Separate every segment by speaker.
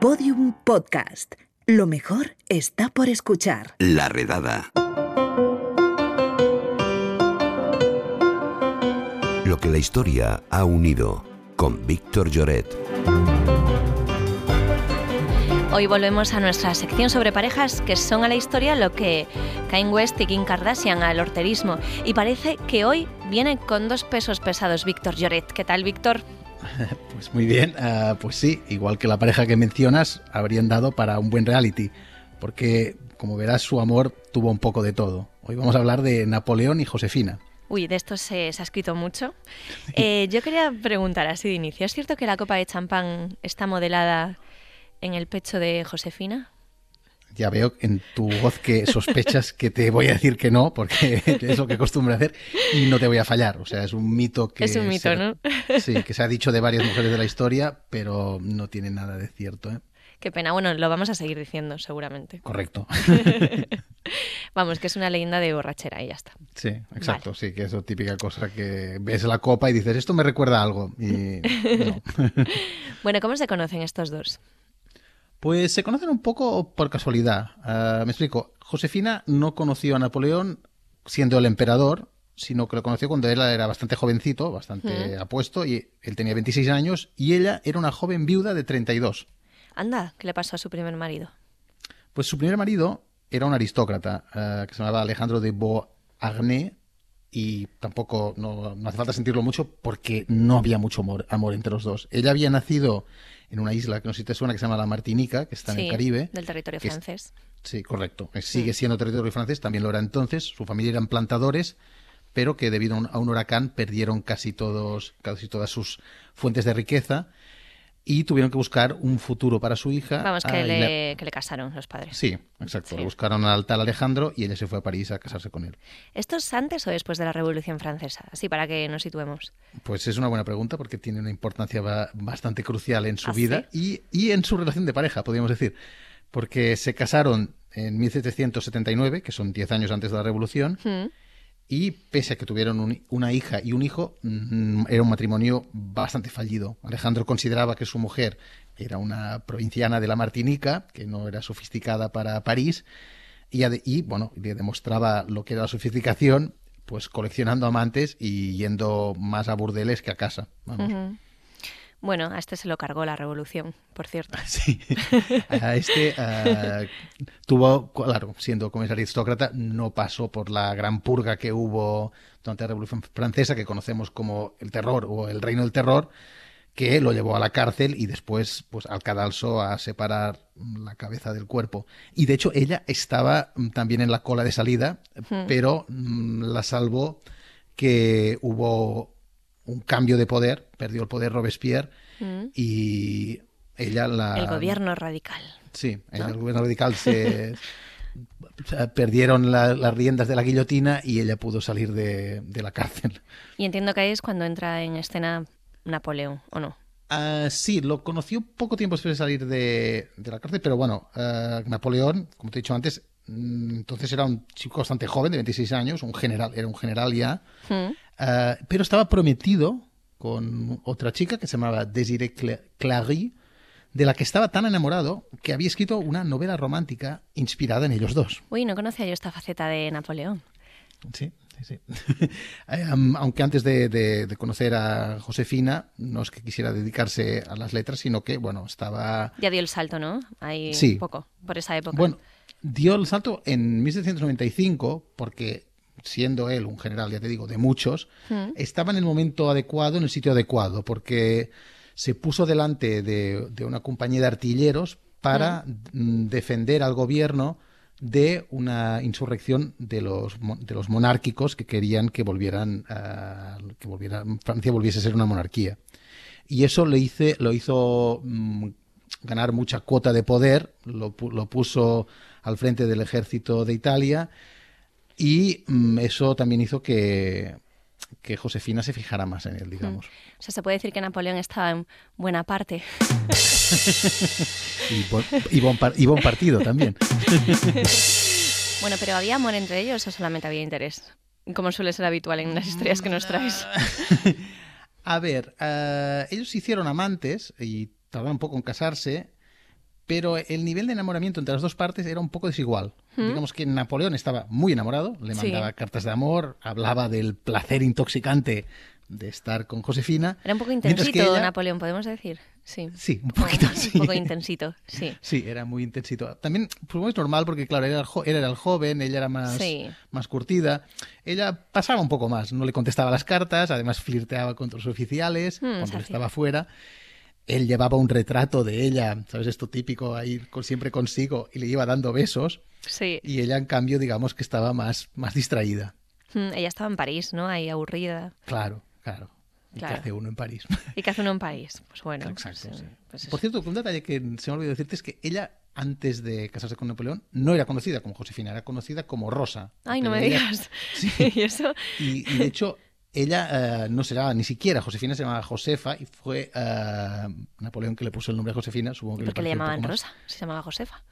Speaker 1: Podium Podcast. Lo mejor está por escuchar.
Speaker 2: La redada. Lo que la historia ha unido con Víctor Lloret.
Speaker 3: Hoy volvemos a nuestra sección sobre parejas que son a la historia lo que Kanye West y Kim Kardashian al horterismo. Y parece que hoy viene con dos pesos pesados Víctor Lloret. ¿Qué tal, Víctor?
Speaker 4: Pues muy bien, uh, pues sí, igual que la pareja que mencionas, habrían dado para un buen reality, porque como verás su amor tuvo un poco de todo. Hoy vamos a hablar de Napoleón y Josefina.
Speaker 3: Uy, de esto se, se ha escrito mucho. Eh, yo quería preguntar así de inicio, ¿es cierto que la copa de champán está modelada en el pecho de Josefina?
Speaker 4: Ya veo en tu voz que sospechas que te voy a decir que no, porque es lo que acostumbro a hacer y no te voy a fallar. O sea, es un mito que...
Speaker 3: Es un mito,
Speaker 4: se,
Speaker 3: ¿no?
Speaker 4: Sí, que se ha dicho de varias mujeres de la historia, pero no tiene nada de cierto. ¿eh?
Speaker 3: Qué pena. Bueno, lo vamos a seguir diciendo, seguramente.
Speaker 4: Correcto.
Speaker 3: Vamos, que es una leyenda de borrachera y ya está.
Speaker 4: Sí, exacto. Vale. Sí, que es la típica cosa que ves la copa y dices, esto me recuerda a algo. Y no.
Speaker 3: bueno, ¿cómo se conocen estos dos?
Speaker 4: Pues se conocen un poco por casualidad. Uh, me explico. Josefina no conoció a Napoleón siendo el emperador, sino que lo conoció cuando él era bastante jovencito, bastante mm. apuesto, y él tenía 26 años, y ella era una joven viuda de 32.
Speaker 3: Anda, ¿qué le pasó a su primer marido?
Speaker 4: Pues su primer marido era un aristócrata uh, que se llamaba Alejandro de Beauharnais, y tampoco no, no, hace falta sentirlo mucho porque no había mucho amor, amor, entre los dos. Ella había nacido en una isla que no sé si te suena que se llama la Martinica, que está
Speaker 3: sí,
Speaker 4: en el Caribe.
Speaker 3: Del territorio francés.
Speaker 4: Es, sí, correcto. Sigue siendo territorio francés, también lo era entonces. Su familia eran plantadores, pero que debido a un, a un huracán perdieron casi todos, casi todas sus fuentes de riqueza y tuvieron que buscar un futuro para su hija.
Speaker 3: Vamos, que, le, le, que le, casaron los padres.
Speaker 4: Sí, exacto. Sí. Le buscaron al tal Alejandro y ella se fue a París a casarse con él.
Speaker 3: ¿Esto es antes o después de la Revolución Francesa? Así para que nos situemos.
Speaker 4: Pues es una buena pregunta porque tiene una importancia bastante crucial en su ¿Ah, vida sí? y, y en su relación de pareja, podríamos decir. Porque se casaron en 1779, que son 10 años antes de la Revolución.
Speaker 3: Mm.
Speaker 4: Y pese a que tuvieron un, una hija y un hijo, mmm, era un matrimonio bastante fallido. Alejandro consideraba que su mujer era una provinciana de la Martinica, que no era sofisticada para París, y, y bueno, le demostraba lo que era la sofisticación, pues coleccionando amantes y yendo más a burdeles que a casa.
Speaker 3: Bueno, a este se lo cargó la revolución, por cierto.
Speaker 4: Sí, a este uh, tuvo, claro, siendo como es aristócrata, no pasó por la gran purga que hubo durante la Revolución Francesa, que conocemos como el terror o el reino del terror, que lo llevó a la cárcel y después pues, al cadalso a separar la cabeza del cuerpo. Y de hecho ella estaba mm, también en la cola de salida, pero mmm, la salvó que hubo un cambio de poder, perdió el poder Robespierre mm. y ella la...
Speaker 3: El gobierno radical.
Speaker 4: Sí, ¿no? el gobierno radical se... perdieron la, las riendas de la guillotina y ella pudo salir de, de, la cárcel.
Speaker 3: Y entiendo que ahí es cuando entra en escena Napoleón, ¿o no?
Speaker 4: Uh, sí, lo conoció poco tiempo después de salir de, de la cárcel, pero bueno, uh, Napoleón, como te he dicho antes, entonces era un chico bastante joven, de 26 años, un general, era un general ya,
Speaker 3: mm.
Speaker 4: Uh, pero estaba prometido con otra chica que se llamaba Desiree Clary, de la que estaba tan enamorado que había escrito una novela romántica inspirada en ellos dos.
Speaker 3: Uy, no conocía yo esta faceta de Napoleón.
Speaker 4: Sí, sí, sí. um, aunque antes de, de, de, conocer a Josefina, no es que quisiera dedicarse a las letras, sino que, bueno, estaba...
Speaker 3: Ya dio el salto, ¿no? Ahí
Speaker 4: sí.
Speaker 3: un poco, por esa época.
Speaker 4: Bueno, dio el salto en 1795 porque siendo él un general, ya te digo, de muchos,
Speaker 3: mm.
Speaker 4: estaba en el momento adecuado, en el sitio adecuado, porque se puso delante de, de una compañía de artilleros para mm. defender al gobierno de una insurrección de los, de los monárquicos que querían que volvieran, uh, que volvieran, Francia volviese a ser una monarquía. Y eso le hice, lo hizo mmm, ganar mucha cuota de poder, lo, lo puso al frente del ejército de Italia y mm, eso también hizo que, que, Josefina se fijara más en él, digamos.
Speaker 3: Mm. O sea, se puede decir que Napoleón estaba en buena parte.
Speaker 4: y, bon, y, bon y, buen partido también.
Speaker 3: bueno, pero ¿había amor entre ellos o solamente había interés? Como suele ser habitual en las historias que nos traes.
Speaker 4: A ver, uh, ellos se hicieron amantes y tardaron un poco en casarse, pero el nivel de enamoramiento entre las dos partes era un poco desigual. Digamos que Napoleón estaba muy enamorado, le
Speaker 3: Sí.
Speaker 4: mandaba cartas de amor, hablaba del placer intoxicante de estar con Josefina.
Speaker 3: Era un poco intensito
Speaker 4: ella-
Speaker 3: Napoleón, podemos decir. Sí.
Speaker 4: Sí, un poquito
Speaker 3: Un poco intensito, sí.
Speaker 4: Sí, era muy intensito. También, que es normal porque, claro, él era, el jo- él era el joven, ella era más,
Speaker 3: Sí.
Speaker 4: más curtida. Ella pasaba un poco más, no le contestaba las cartas, además flirteaba con otros oficiales
Speaker 3: Hmm,
Speaker 4: cuando estaba fuera. Él llevaba un retrato de ella, ¿sabes? Esto típico, ahí con- siempre consigo, y le iba dando besos.
Speaker 3: Sí.
Speaker 4: Y ella, en cambio, digamos que estaba más, más distraída.
Speaker 3: Mm, Ella estaba en París, ¿no? Ahí aburrida.
Speaker 4: Claro, claro. ¿Y
Speaker 3: Claro.
Speaker 4: qué hace uno en París?
Speaker 3: ¿Y qué hace uno en París? Pues bueno.
Speaker 4: Exacto,
Speaker 3: pues,
Speaker 4: sí.
Speaker 3: eh, pues.
Speaker 4: Por cierto, un detalle que se me olvidó decirte es que ella, antes de casarse con Napoleón, no era conocida como Josefina, era conocida como Rosa.
Speaker 3: Ay, no me
Speaker 4: ella-
Speaker 3: digas.
Speaker 4: Sí.
Speaker 3: ¿Y eso?
Speaker 4: Y, y de hecho, ella eh, no se llamaba ni siquiera Josefina, se llamaba Josefa y fue eh, Napoleón que le puso el nombre a Josefina. Supongo que
Speaker 3: ¿Por qué le llamaban Rosa? Se llamaba Josefa.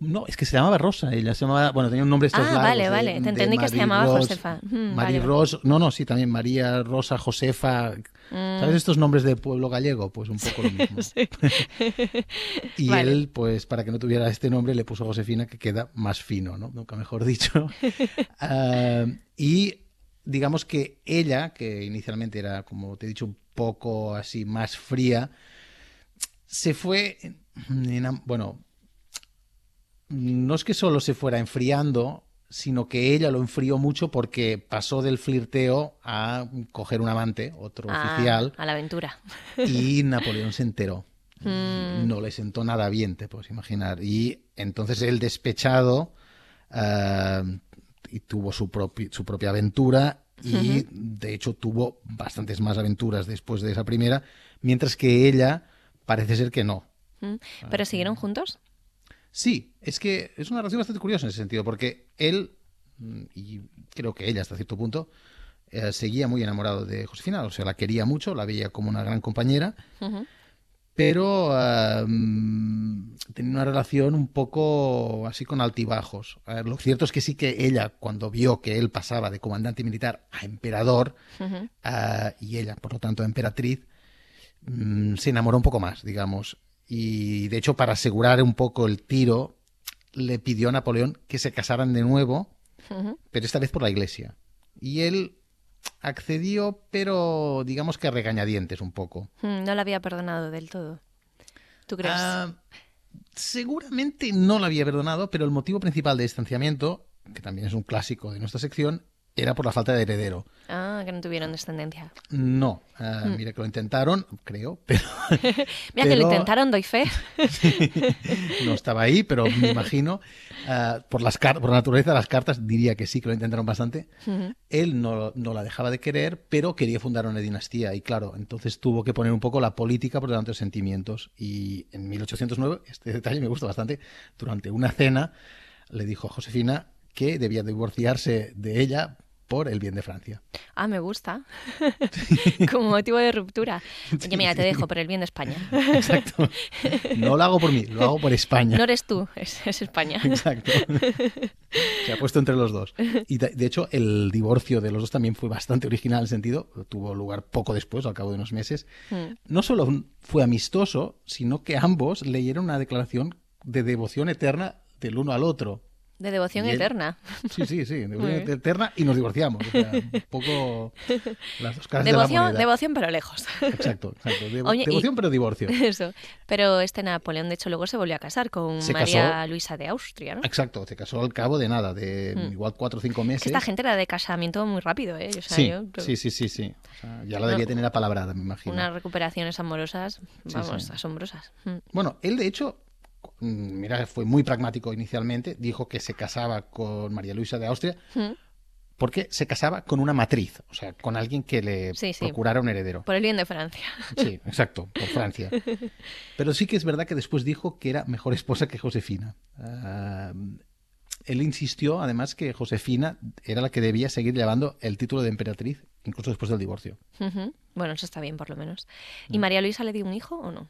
Speaker 4: No, es que se llamaba Rosa. Ella se llamaba, bueno, tenía un nombre estos
Speaker 3: Ah,
Speaker 4: largos
Speaker 3: vale,
Speaker 4: de-
Speaker 3: vale. Te entendí que se llamaba
Speaker 4: Rose,
Speaker 3: Josefa. Mm, vale,
Speaker 4: Rose, no, no, sí, también María Rosa, Josefa.
Speaker 3: Mm.
Speaker 4: ¿Sabes estos nombres de pueblo gallego? Pues un poco lo mismo. Y
Speaker 3: Vale.
Speaker 4: él, pues para que no tuviera este nombre, le puso Josefina, que queda más fino, ¿no? Nunca mejor dicho. Ah, y digamos que ella, que inicialmente era, como te he dicho, un poco así más fría, se fue, bueno, no es que solo se fuera enfriando, sino que ella lo enfrió mucho porque pasó del flirteo a coger un amante, otro
Speaker 3: Ah,
Speaker 4: oficial,
Speaker 3: a la aventura.
Speaker 4: y Napoleón se enteró.
Speaker 3: Mm.
Speaker 4: No le sentó nada bien, te puedes imaginar. Y entonces él despechado ah, y tuvo su, propi- su propia aventura y de hecho tuvo bastantes más aventuras después de esa primera, mientras que ella parece ser que no.
Speaker 3: Mm. ¿Pero siguieron juntos?
Speaker 4: Sí, es que es una relación bastante curiosa en ese sentido, porque él, mm, y creo que ella hasta cierto punto, eh, seguía muy enamorado de Josefina, o sea, la quería mucho, la veía como una gran compañera. Pero ah, mm, tenía una relación un poco así con altibajos. Ver, lo cierto es que sí que ella, cuando vio que él pasaba de comandante militar a emperador, ah, y ella, por lo tanto, a emperatriz, mm, se enamoró un poco más, digamos. Y de hecho, para asegurar un poco el tiro, le pidió a Napoleón que se casaran de nuevo, pero esta vez por la iglesia. Y él accedió, pero digamos que a regañadientes un poco.
Speaker 3: Mm, No la había perdonado del todo. ¿Tú crees?
Speaker 4: Ah, seguramente no la había perdonado, pero el motivo principal de distanciamiento, que también es un clásico de nuestra sección, era por la falta de heredero.
Speaker 3: Ah, que no tuvieron descendencia.
Speaker 4: No, ah, mira que lo intentaron, creo, pero
Speaker 3: Mira que lo intentaron, doy fe.
Speaker 4: no estaba ahí, pero me imagino, ah, por, las por la naturaleza las cartas, diría que sí, que lo intentaron bastante. Él no, no la dejaba de querer, pero quería fundar una dinastía. Y claro, entonces tuvo que poner un poco la política por delante de los sentimientos. Y en 1809, este detalle me gusta bastante, durante una cena le dijo a Josefina que debía divorciarse de ella por el bien de Francia.
Speaker 3: Ah, me gusta. Como motivo de ruptura. Oye, mira, te dejo por el bien de España.
Speaker 4: Exacto. No lo hago por mí, lo hago por España.
Speaker 3: No eres tú, es, es España.
Speaker 4: Exacto. Se ha puesto entre los dos. Y de, de hecho, el divorcio de los dos también fue bastante original en el sentido, tuvo lugar poco después, al cabo de unos meses.
Speaker 3: Mm.
Speaker 4: No solo fue amistoso, sino que ambos leyeron una declaración de devoción eterna del uno al otro.
Speaker 3: De devoción
Speaker 4: él-
Speaker 3: eterna.
Speaker 4: Sí, sí, sí, devoción eterna y nos divorciamos. O sea, un poco las dos caras de la
Speaker 3: Devoción, devoción, pero lejos.
Speaker 4: Exacto, exacto. Devo-
Speaker 3: Oye, y-
Speaker 4: devoción pero divorcio.
Speaker 3: Eso. Pero este Napoleón, de hecho, luego se volvió a casar con
Speaker 4: Se
Speaker 3: María
Speaker 4: casó.
Speaker 3: Luisa de Austria, ¿no?
Speaker 4: Exacto, se casó al cabo de nada, de
Speaker 3: Mm.
Speaker 4: igual cuatro o cinco
Speaker 3: Es
Speaker 4: meses.
Speaker 3: que esta gente era de casamiento muy rápido, ¿eh? O sea,
Speaker 4: sí,
Speaker 3: yo
Speaker 4: sí, sí, sí, sí. O sea, ya la debía tener apalabrada, me imagino.
Speaker 3: Unas recuperaciones amorosas, vamos,
Speaker 4: sí.
Speaker 3: asombrosas. Mm.
Speaker 4: Bueno, él de hecho, mira, fue muy pragmático inicialmente, dijo que se casaba con María Luisa de Austria
Speaker 3: Mm.
Speaker 4: porque se casaba con una matriz, o sea, con alguien que le
Speaker 3: Sí, sí.
Speaker 4: procurara un heredero.
Speaker 3: Por el bien de Francia.
Speaker 4: Sí, exacto, por Francia. Pero sí que es verdad que después dijo que era mejor esposa que Josefina. Ah, él insistió, además, que Josefina era la que debía seguir llevando el título de emperatriz, incluso después del divorcio.
Speaker 3: Bueno, eso está bien, por lo menos.
Speaker 4: Mm.
Speaker 3: ¿Y María Luisa le dio un hijo o no?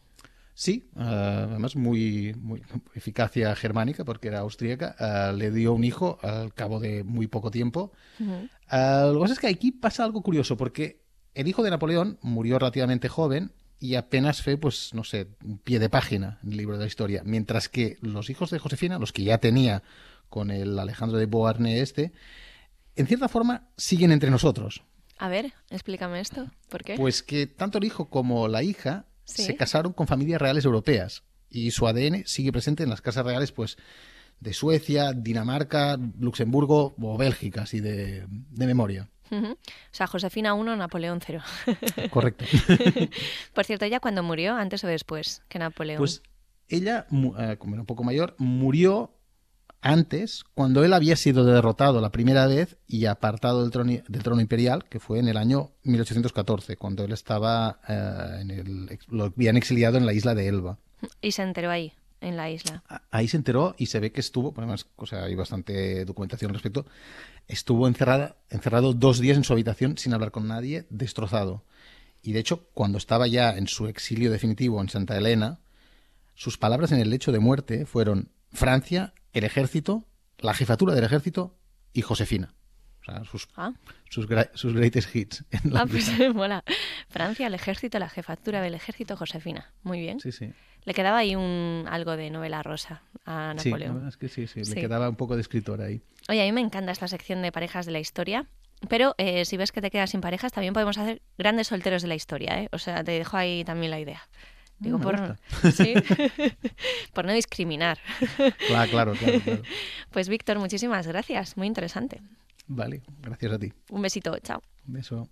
Speaker 4: Sí, ah, además muy, muy eficacia germánica, porque era austríaca. ah, le dio un hijo al cabo de muy poco tiempo. Ah, lo que pasa es que aquí pasa algo curioso, porque el hijo de Napoleón murió relativamente joven y apenas fue, pues, no sé, un pie de página en el libro de la historia. Mientras que los hijos de Josefina, los que ya tenía con el Alejandro de Beauharnais este, en cierta forma siguen entre nosotros.
Speaker 3: A ver, explícame esto. ¿Por qué?
Speaker 4: Pues que tanto el hijo como la hija
Speaker 3: Sí.
Speaker 4: se casaron con familias reales europeas y su ADN sigue presente en las casas reales, pues, de Suecia, Dinamarca, Luxemburgo o Bélgica, así de, de memoria.
Speaker 3: O sea, Josefina 1, Napoleón 0.
Speaker 4: Correcto.
Speaker 3: Por cierto, ¿ella cuando murió, antes o después que Napoleón?
Speaker 4: Pues ella, eh, como era un poco mayor, murió antes, cuando él había sido derrotado la primera vez y apartado del trono, del trono imperial, que fue en el año 1814, cuando él estaba eh, en el, lo habían exiliado en la isla de Elba.
Speaker 3: Y se enteró ahí, en la isla.
Speaker 4: Ahí se enteró y se ve que estuvo, por además, o sea, hay bastante documentación al respecto, estuvo encerrada, encerrado dos días en su habitación sin hablar con nadie, destrozado. Y de hecho, cuando estaba ya en su exilio definitivo en Santa Elena, sus palabras en el lecho de muerte fueron Francia, el ejército, la jefatura del ejército y Josefina. O sea, sus,
Speaker 3: Ah,
Speaker 4: sus, sus greatest hits. en la
Speaker 3: ah pues mola. Francia, el ejército, la jefatura del ejército, Josefina. Muy bien.
Speaker 4: Sí, sí.
Speaker 3: Le quedaba ahí un algo de novela rosa a
Speaker 4: Sí,
Speaker 3: Napoleón.
Speaker 4: verdad es que sí, sí,
Speaker 3: Sí.
Speaker 4: le quedaba un poco de escritor ahí.
Speaker 3: Oye, a mí me encanta esta sección de parejas de la historia. Pero eh, si ves que te quedas sin parejas, también podemos hacer grandes solteros de la historia, ¿eh? O sea, te dejo ahí también la idea. Digo,
Speaker 4: Mm, me
Speaker 3: por,
Speaker 4: gusta.
Speaker 3: ¿sí? por no discriminar.
Speaker 4: Claro, claro, claro, claro.
Speaker 3: Pues Víctor, muchísimas gracias. Muy interesante.
Speaker 4: Vale, gracias a ti.
Speaker 3: Un besito. Chao.
Speaker 4: Un beso.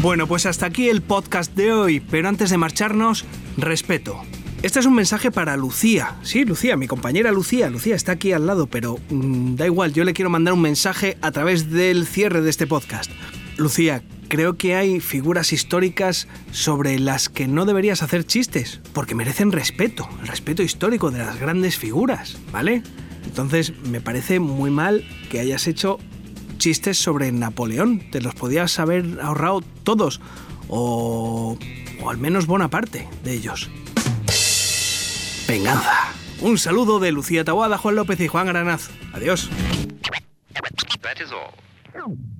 Speaker 5: Bueno, pues hasta aquí el podcast de hoy, pero antes de marcharnos, respeto. Este es un mensaje para Lucía. Sí, Lucía, mi compañera Lucía. Lucía está aquí al lado, pero mm, da igual, yo le quiero mandar un mensaje a través del cierre de este podcast. Lucía, creo que hay figuras históricas sobre las que no deberías hacer chistes, porque merecen respeto, el respeto histórico de las grandes figuras, ¿vale? Entonces, me parece muy mal que hayas hecho chistes sobre Napoleón. Te los podías haber ahorrado todos. O, o al menos buena parte de ellos. Venganza. Un saludo de Lucía Taboada, Juan López y Juan Granaz. Adiós.